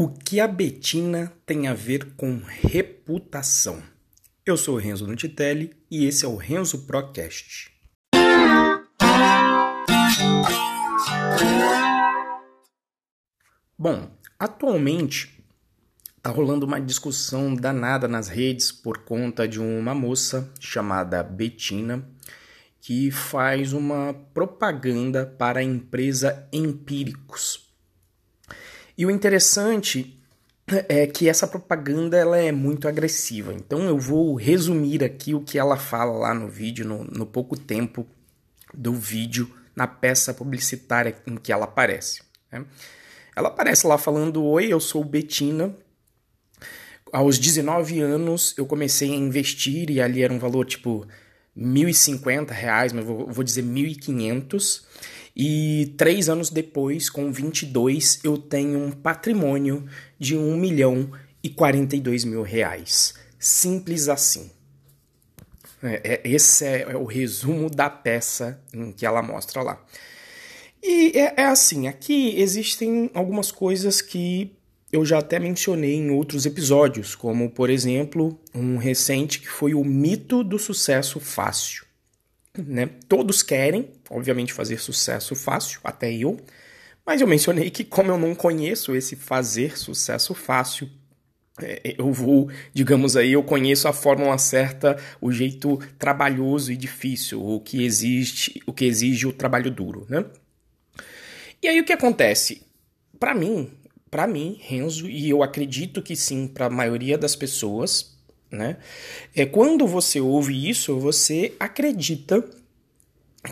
O que a Betina tem a ver com reputação? Eu sou o Renzo Nutitelli e esse é o Renzo Procast. Bom, atualmente está rolando uma discussão danada nas redes por conta de uma moça chamada Betina que faz uma propaganda para a empresa Empíricos. E o interessante é que essa propaganda ela é muito agressiva. Então eu vou resumir aqui o que ela fala lá no vídeo, no, no pouco tempo do vídeo, na peça publicitária em que ela aparece. Né? Ela aparece lá falando: Oi, eu sou Betina. Aos 19 anos eu comecei a investir e ali era um valor tipo 1.050 reais, mas vou, vou dizer 1.500. E três anos depois, com 22, eu tenho um patrimônio de 1 milhão e 42 mil reais. Simples assim. É, é, esse é, é, o resumo da peça que ela mostra lá. E é, é assim, aqui existem algumas coisas que eu já até mencionei em outros episódios, como por exemplo, um recente que foi o mito do sucesso fácil. Né? Todos querem, obviamente, fazer sucesso fácil, até eu, mas eu mencionei que, como eu não conheço esse fazer sucesso fácil, é, eu vou, digamos aí, eu conheço a fórmula certa, o jeito trabalhoso e difícil, o que existe, o que exige o trabalho duro, né? E aí o que acontece? Para mim, para mim, Renzo, e eu acredito que sim, para a maioria das pessoas, né? É quando você ouve isso, você acredita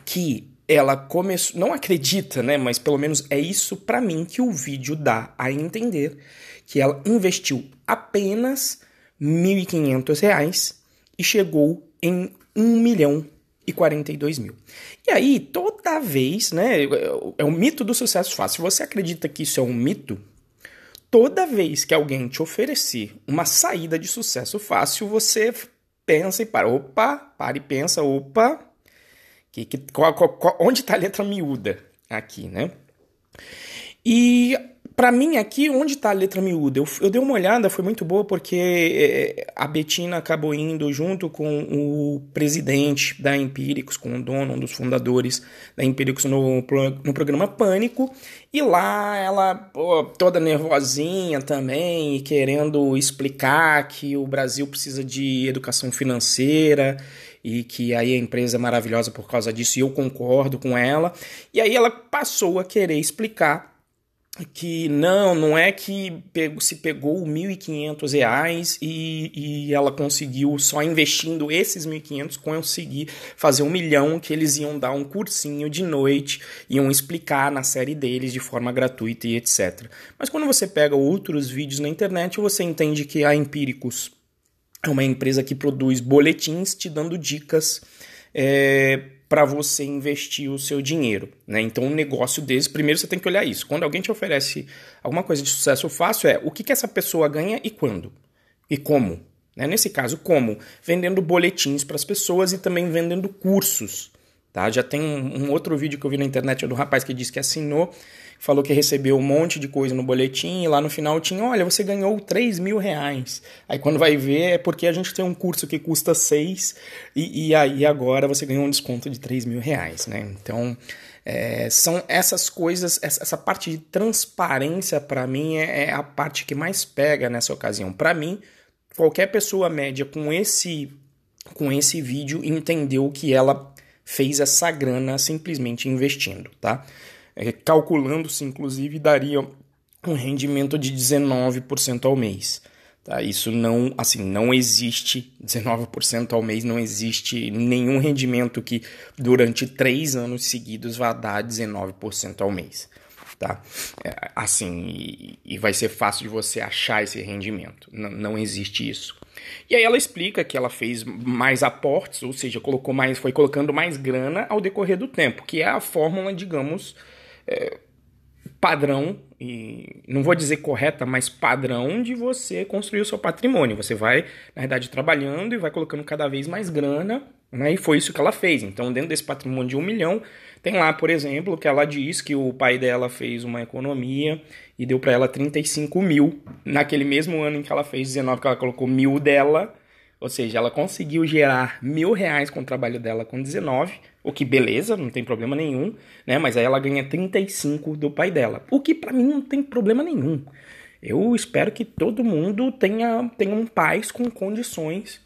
que ela começou, não acredita, né, mas pelo menos é isso para mim que o vídeo dá a entender que ela investiu apenas R$ 1.500 e chegou em 1 milhão e 42 mil. E aí, toda vez, né, é o mito do sucesso fácil. Se você acredita que isso é um mito, toda vez que alguém te oferecer uma saída de sucesso fácil, você pensa e para, opa, para e pensa, opa, que, que, qual, qual, onde está a letra miúda aqui, né? E para mim, aqui, onde está a letra miúda? Eu, eu, dei uma olhada, foi muito boa, porque é, a Betina acabou indo junto com o presidente da Empíricos, com o dono, um dos fundadores da Empíricos no, no programa Pânico, e lá ela, pô, toda nervosinha também, querendo explicar que o Brasil precisa de educação financeira e que aí a empresa é maravilhosa por causa disso, e eu concordo com ela. E aí ela passou a querer explicar que não, não é que se pegou R$ 1.500 e, e ela conseguiu, só investindo esses 1.500, conseguir fazer um milhão, que eles iam dar um cursinho de noite, iam explicar na série deles de forma gratuita e etc. Mas quando você pega outros vídeos na internet, você entende que a Empíricos é uma empresa que produz boletins te dando dicas é, para você investir o seu dinheiro. Né? Então, um negócio desse, primeiro você tem que olhar isso. Quando alguém te oferece alguma coisa de sucesso fácil, é o que, que essa pessoa ganha e quando? E como? Né? Nesse caso, como? Vendendo boletins para as pessoas e também vendendo cursos. Tá? Já tem um, um, outro vídeo que eu vi na internet do rapaz que disse que assinou, falou que recebeu um monte de coisa no boletim e lá no final tinha, olha, você ganhou 3 mil reais. Aí quando vai ver é porque a gente tem um curso que custa 6 e, e aí agora você ganhou um desconto de 3 mil reais, né? Então, é, são essas coisas, essa, essa parte de transparência para mim é, é a parte que mais pega nessa ocasião. Para mim, qualquer pessoa média com esse com esse vídeo entendeu que ela fez essa grana simplesmente investindo, tá? É, Calculando-se, inclusive, daria um rendimento de 19% ao mês. Tá? Isso não, assim, não existe 19% ao mês, não existe nenhum rendimento que durante três anos seguidos vá dar 19% ao mês. Tá? É, assim, e, e, vai ser fácil de você achar esse rendimento. N não existe isso. E aí ela explica que ela fez mais aportes, ou seja, colocou mais, foi colocando mais grana ao decorrer do tempo, que é a fórmula, digamos, é, padrão, e não vou dizer correta, mas padrão de você construir o seu patrimônio. Você vai, na verdade, trabalhando e vai colocando cada vez mais grana Né? E foi isso que ela fez. Então, dentro desse patrimônio de um milhão, tem lá, por exemplo, que ela diz que o pai dela fez uma economia e deu para ela 35 mil. Naquele mesmo ano em que ela fez 19, que ela colocou mil dela. Ou seja, ela conseguiu gerar mil reais com o trabalho dela com 19, o que beleza, não tem problema nenhum, né? Mas aí ela ganha 35 do pai dela, o que para mim não tem problema nenhum. Eu espero que todo mundo tenha, tenha um pais com condições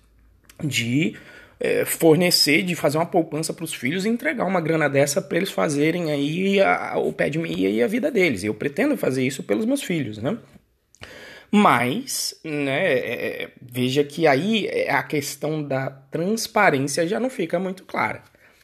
de é, fornecer, de fazer uma poupança para os filhos e entregar uma grana dessa para eles fazerem aí a, o pé de meia e a vida deles. Eu pretendo fazer isso pelos meus filhos, né? Mas, né, é, é veja que aí é, a questão da transparência já não fica muito clara.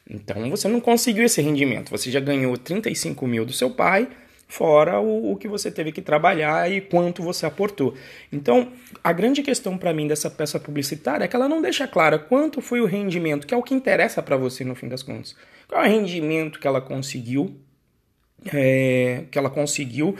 Então você não conseguiu esse rendimento. Você já ganhou 35 mil do seu pai, fora o, o que você teve que trabalhar e quanto você aportou. Então, a grande questão para mim dessa peça publicitária é que ela não deixa clara quanto foi o rendimento, que é o que interessa para você no fim das contas. Qual é o rendimento que ela conseguiu, é, que ela conseguiu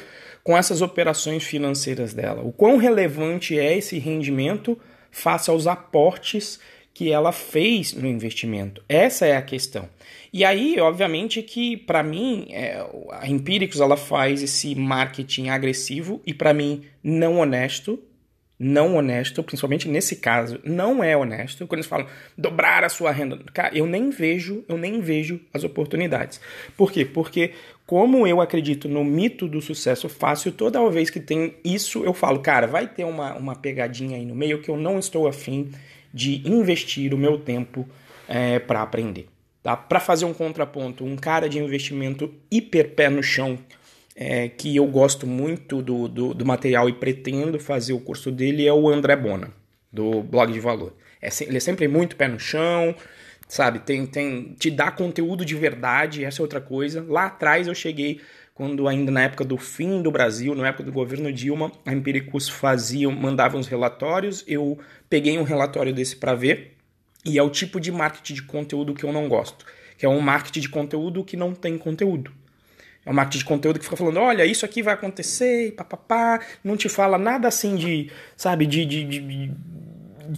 com essas operações financeiras dela? O quão relevante é esse rendimento face aos aportes que ela fez no investimento? Essa é a questão. E aí, obviamente, que para mim, é, a Empíricos ela faz esse marketing agressivo e para mim não honesto, não honesto, principalmente nesse caso, não é honesto. Quando eles falam dobrar a sua renda, cara, eu nem vejo, eu nem vejo as oportunidades. Por quê? Porque como eu acredito no mito do sucesso fácil, toda vez que tem isso, eu falo, cara, vai ter uma, uma pegadinha aí no meio que eu não estou afim de investir o meu tempo é, para aprender. Tá? Para fazer um contraponto, um cara de investimento hiper pé no chão, é, que eu gosto muito do, do, do, material e pretendo fazer o curso dele, é o André Bona, do Blog de Valor. É, ele é sempre muito pé no chão, sabe? Tem, tem, te dá conteúdo de verdade, essa é outra coisa. Lá atrás eu cheguei, quando ainda na época do fim do Brasil, na época do governo Dilma, a Empiricus fazia, mandava uns relatórios, eu peguei um relatório desse para ver, e é o tipo de marketing de conteúdo que eu não gosto, que é um marketing de conteúdo que não tem conteúdo. É um marketing de conteúdo que fica falando, olha, isso aqui vai acontecer, papapá, não te fala nada assim de, sabe, de, de, de,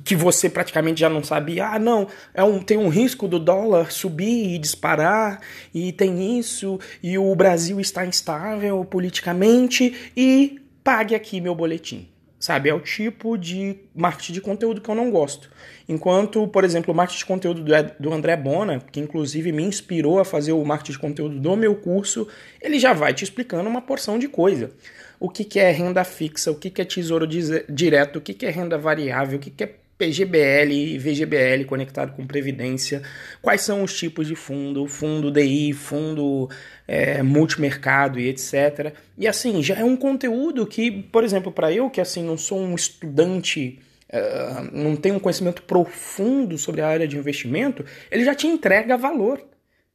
que você praticamente já não sabe. Ah, não, é um, tem um risco do dólar subir e disparar, e tem isso, e o Brasil está instável politicamente, e pague aqui meu boletim. Sabe, é o tipo de marketing de conteúdo que eu não gosto. Enquanto, por exemplo, o marketing de conteúdo do André Bona, que inclusive me inspirou a fazer o marketing de conteúdo do meu curso, ele já vai te explicando uma porção de coisa. O que, que é renda fixa, o que, que é tesouro direto, o que, que é renda variável, o que, que é PGBL e VGBL conectado com Previdência, quais são os tipos de fundo, fundo DI, fundo é, multimercado e etc. E assim, já é um conteúdo que, por exemplo, para eu que assim não sou um estudante, uh, não tenho um conhecimento profundo sobre a área de investimento, ele já te entrega valor.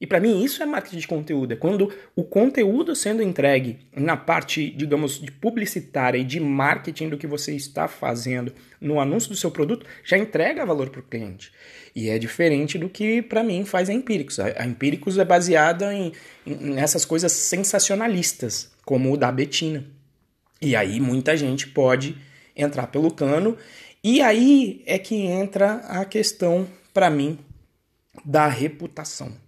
E para mim isso é marketing de conteúdo, é quando o conteúdo sendo entregue na parte, digamos, de publicitária e de marketing do que você está fazendo no anúncio do seu produto, já entrega valor para o cliente. E é diferente do que para mim faz a Empíricos. A Empíricos é baseada em, em, nessas coisas sensacionalistas, como o da Betina. E aí muita gente pode entrar pelo cano. E aí é que entra a questão, para mim, da reputação.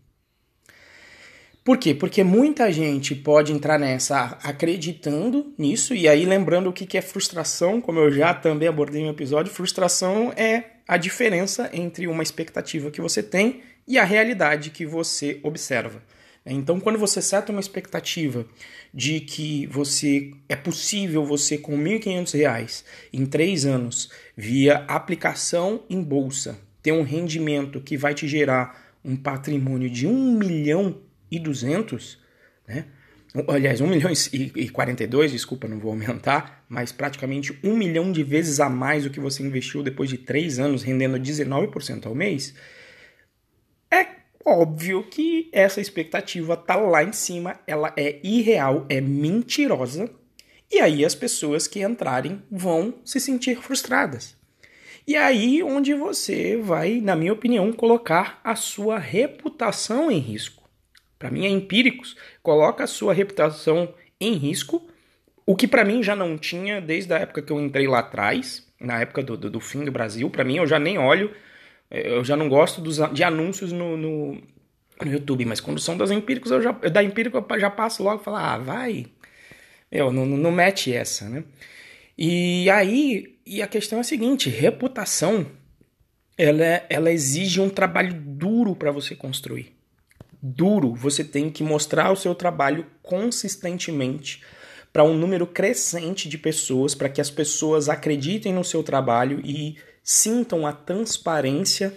Por quê? Porque muita gente pode entrar nessa acreditando nisso, e aí lembrando o que é frustração, como eu já também abordei no episódio, frustração é a diferença entre uma expectativa que você tem e a realidade que você observa. Então, quando você seta uma expectativa de que você é possível você com R$ 1.500 em três anos, via aplicação em bolsa, ter um rendimento que vai te gerar um patrimônio de 1 milhão e 200, né? aliás, 1 milhão e 42, desculpa, não vou aumentar, mas praticamente 1 milhão de vezes a mais do que você investiu depois de 3 anos, rendendo 19% ao mês, é óbvio que essa expectativa tá lá em cima, ela é irreal, é mentirosa, e aí as pessoas que entrarem vão se sentir frustradas. E aí onde você vai, na minha opinião, colocar a sua reputação em risco para mim é empíricos, coloca a sua reputação em risco, o que para mim já não tinha desde a época que eu entrei lá atrás, na época do, do, do fim do Brasil. Para mim, eu já nem olho Eu já não gosto dos, de anúncios no, no, no YouTube, mas quando são das empíricos, eu já, da empírica eu já passo logo e falo, ah, vai. Eu, não, não mete essa, né? E aí, e a questão é a seguinte: reputação ela, é, ela exige um trabalho duro para você construir. Duro, você tem que mostrar o seu trabalho consistentemente para um número crescente de pessoas, para que as pessoas acreditem no seu trabalho e sintam a transparência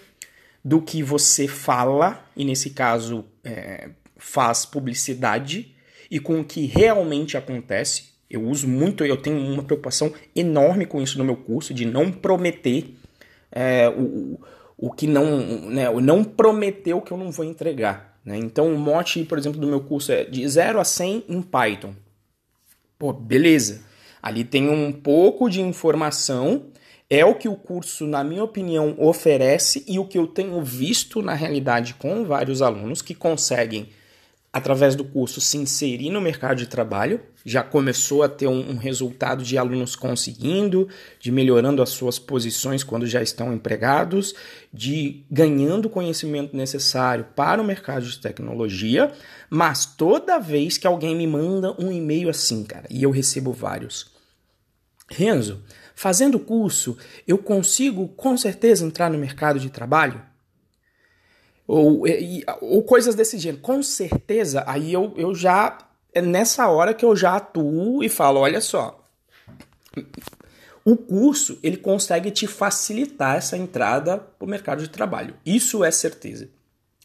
do que você fala, e nesse caso é, faz publicidade, e com o que realmente acontece. Eu uso muito, eu tenho uma preocupação enorme com isso no meu curso, de não prometer é, o, o que não, né, não prometer o que eu não vou entregar. Né? Então o mote, por exemplo, do meu curso é de 0 a 100 em Python. Pô, beleza. Ali tem um pouco de informação, é o que o curso, na minha opinião, oferece e o que eu tenho visto na realidade com vários alunos que conseguem através do curso, se inserir no mercado de trabalho. Já começou a ter um, um, resultado de alunos conseguindo, de melhorando as suas posições quando já estão empregados, de ganhando o conhecimento necessário para o mercado de tecnologia. Mas toda vez que alguém me manda um e-mail assim, cara, e eu recebo vários. Renzo, fazendo o curso, eu consigo com certeza entrar no mercado de trabalho? Ou, e, ou coisas desse gênero. Com certeza, aí eu, eu já. É nessa hora que eu já atuo e falo: olha só. O curso ele consegue te facilitar essa entrada para o mercado de trabalho. Isso é certeza.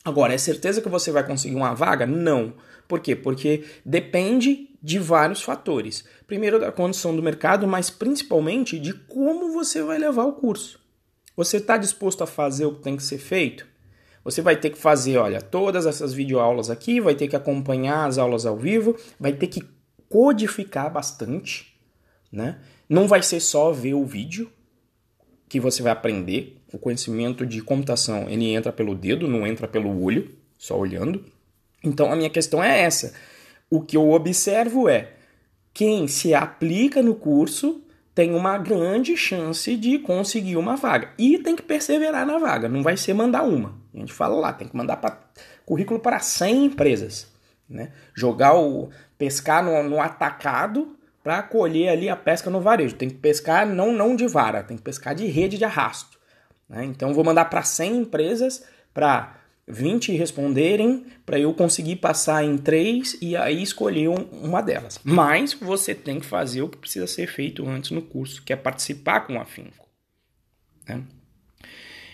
Agora, é certeza que você vai conseguir uma vaga? Não. Por quê? Porque depende de vários fatores. Primeiro, da condição do mercado, mas principalmente de como você vai levar o curso. Você está disposto a fazer o que tem que ser feito? Você vai ter que fazer, olha, todas essas videoaulas aqui, vai ter que acompanhar as aulas ao vivo, vai ter que codificar bastante, né? Não vai ser só ver o vídeo que você vai aprender. O conhecimento de computação, ele entra pelo dedo, não entra pelo olho, só olhando. Então a minha questão é essa. O que eu observo é quem se aplica no curso tem uma grande chance de conseguir uma vaga. E tem que perseverar na vaga, não vai ser mandar uma. A gente fala lá, tem que mandar pra, currículo para 100 empresas. Né? Jogar o. pescar no, no atacado para colher ali a pesca no varejo. Tem que pescar não, não de vara, tem que pescar de rede de arrasto. Né? Então vou mandar para 100 empresas para 20 responderem para eu conseguir passar em três e aí escolher uma delas. Mas você tem que fazer o que precisa ser feito antes no curso, que é participar com afinco. Né?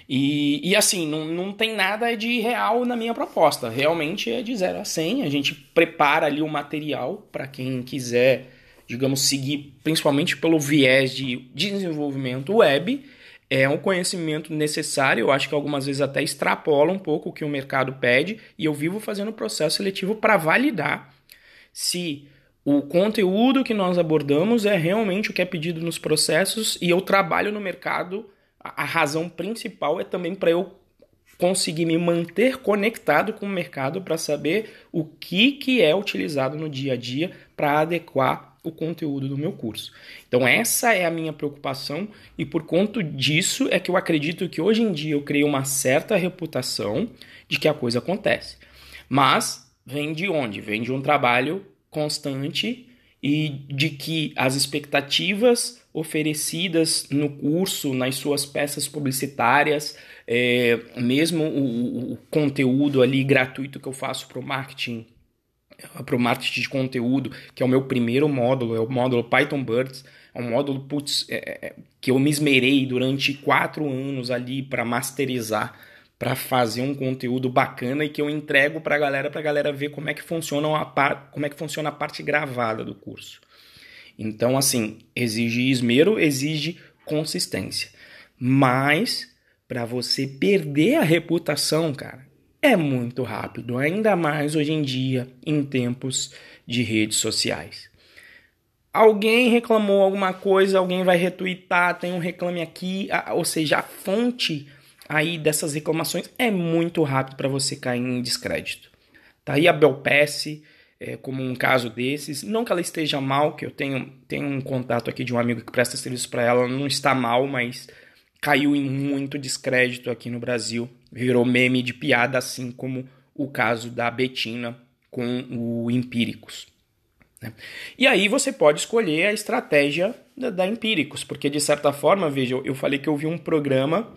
E, e assim, não, não tem nada de real na minha proposta. Realmente é de 0 a 100. A gente prepara ali o material para quem quiser, digamos, seguir principalmente pelo viés de desenvolvimento web é um conhecimento necessário, eu acho que algumas vezes até extrapola um pouco o que o mercado pede, e eu vivo fazendo o processo seletivo para validar se o conteúdo que nós abordamos é realmente o que é pedido nos processos e eu trabalho no mercado. A razão principal é também para eu conseguir me manter conectado com o mercado para saber o que, que é utilizado no dia a dia para adequar o conteúdo do meu curso. Então essa é a minha preocupação e por conta disso é que eu acredito que hoje em dia eu criei uma certa reputação de que a coisa acontece. Mas vem de onde? Vem de um trabalho constante e de que as expectativas oferecidas no curso, nas suas peças publicitárias, é, mesmo o, o conteúdo ali gratuito que eu faço para o marketing para o marketing de conteúdo, que é o meu primeiro módulo, é o módulo Python Birds. É um módulo putz, é, é, é que eu me esmerei durante quatro anos ali para masterizar, para fazer um conteúdo bacana e que eu entrego para a galera, para a galera ver como é que funciona a par, como é que funciona a parte gravada do curso. Então, assim, exige esmero, exige consistência. Mas para você perder a reputação, cara, é muito rápido, ainda mais hoje em dia, em tempos de redes sociais. Alguém reclamou alguma coisa, alguém vai retweetar, tem um reclame aqui, ou seja, a fonte aí dessas reclamações é muito rápido para você cair em descrédito. Tá aí a Belpass, é, como um caso desses, não que ela esteja mal, que eu tenho, tenho um contato aqui de um amigo que presta serviço para ela, não está mal, mas caiu em muito descrédito aqui no Brasil, virou meme de piada, assim como o caso da Betina com o Empíricos. Né? E aí você pode escolher a estratégia da, Empíricos, porque de certa forma, veja, eu, falei que eu vi um programa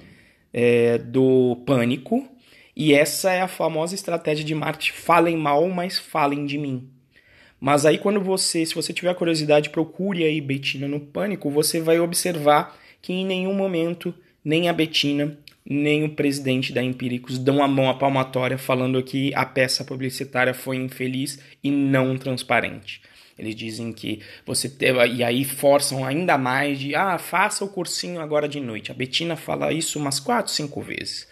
é, do Pânico, e essa é a famosa estratégia de marketing: falem mal, mas falem de mim. Mas aí quando você, se você tiver curiosidade, procure aí Betina no Pânico, você vai observar que em nenhum momento nem a Betina nem o presidente da Empíricos dão a mão à palmatória falando que a peça publicitária foi infeliz e não transparente. Eles dizem que você teve, e aí forçam ainda mais de ah, faça o cursinho agora de noite. A Betina fala isso umas quatro, cinco vezes.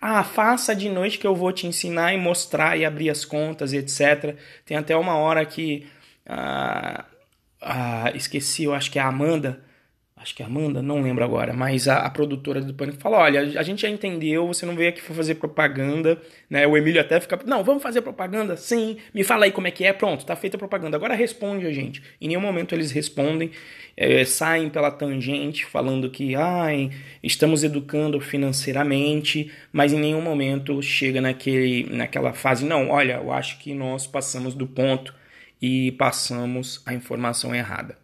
Ah, faça de noite que eu vou te ensinar e mostrar e abrir as contas e etc. Tem até uma hora que. Ah, ah, esqueci, eu acho que é a Amanda. Acho que a Amanda, não lembro agora, mas a, a produtora do Pânico fala: olha, a gente já entendeu, você não veio aqui fazer propaganda, né? O Emílio até fica, não, vamos fazer propaganda? Sim, me fala aí como é que é, pronto, tá feita a propaganda. Agora responde a gente. Em nenhum momento eles respondem é, saem pela tangente falando que ai, estamos educando financeiramente, mas em nenhum momento chega naquele, naquela fase, não, olha, eu acho que nós passamos do ponto e passamos a informação errada.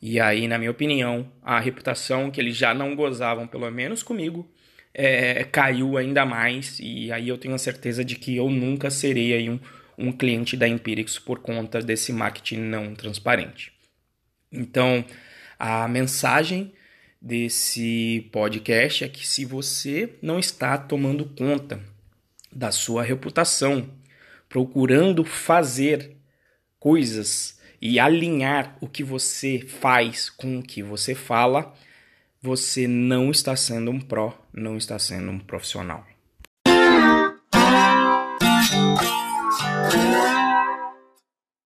E aí, na minha opinião, a reputação que eles já não gozavam, pelo menos comigo, é, caiu ainda mais. E aí eu tenho a certeza de que eu nunca serei um, um cliente da Empíricos por conta desse marketing não transparente. Então, a mensagem desse podcast é que se você não está tomando conta da sua reputação, procurando fazer coisas e alinhar o que você faz com o que você fala, você não está sendo um pró, não está sendo um profissional.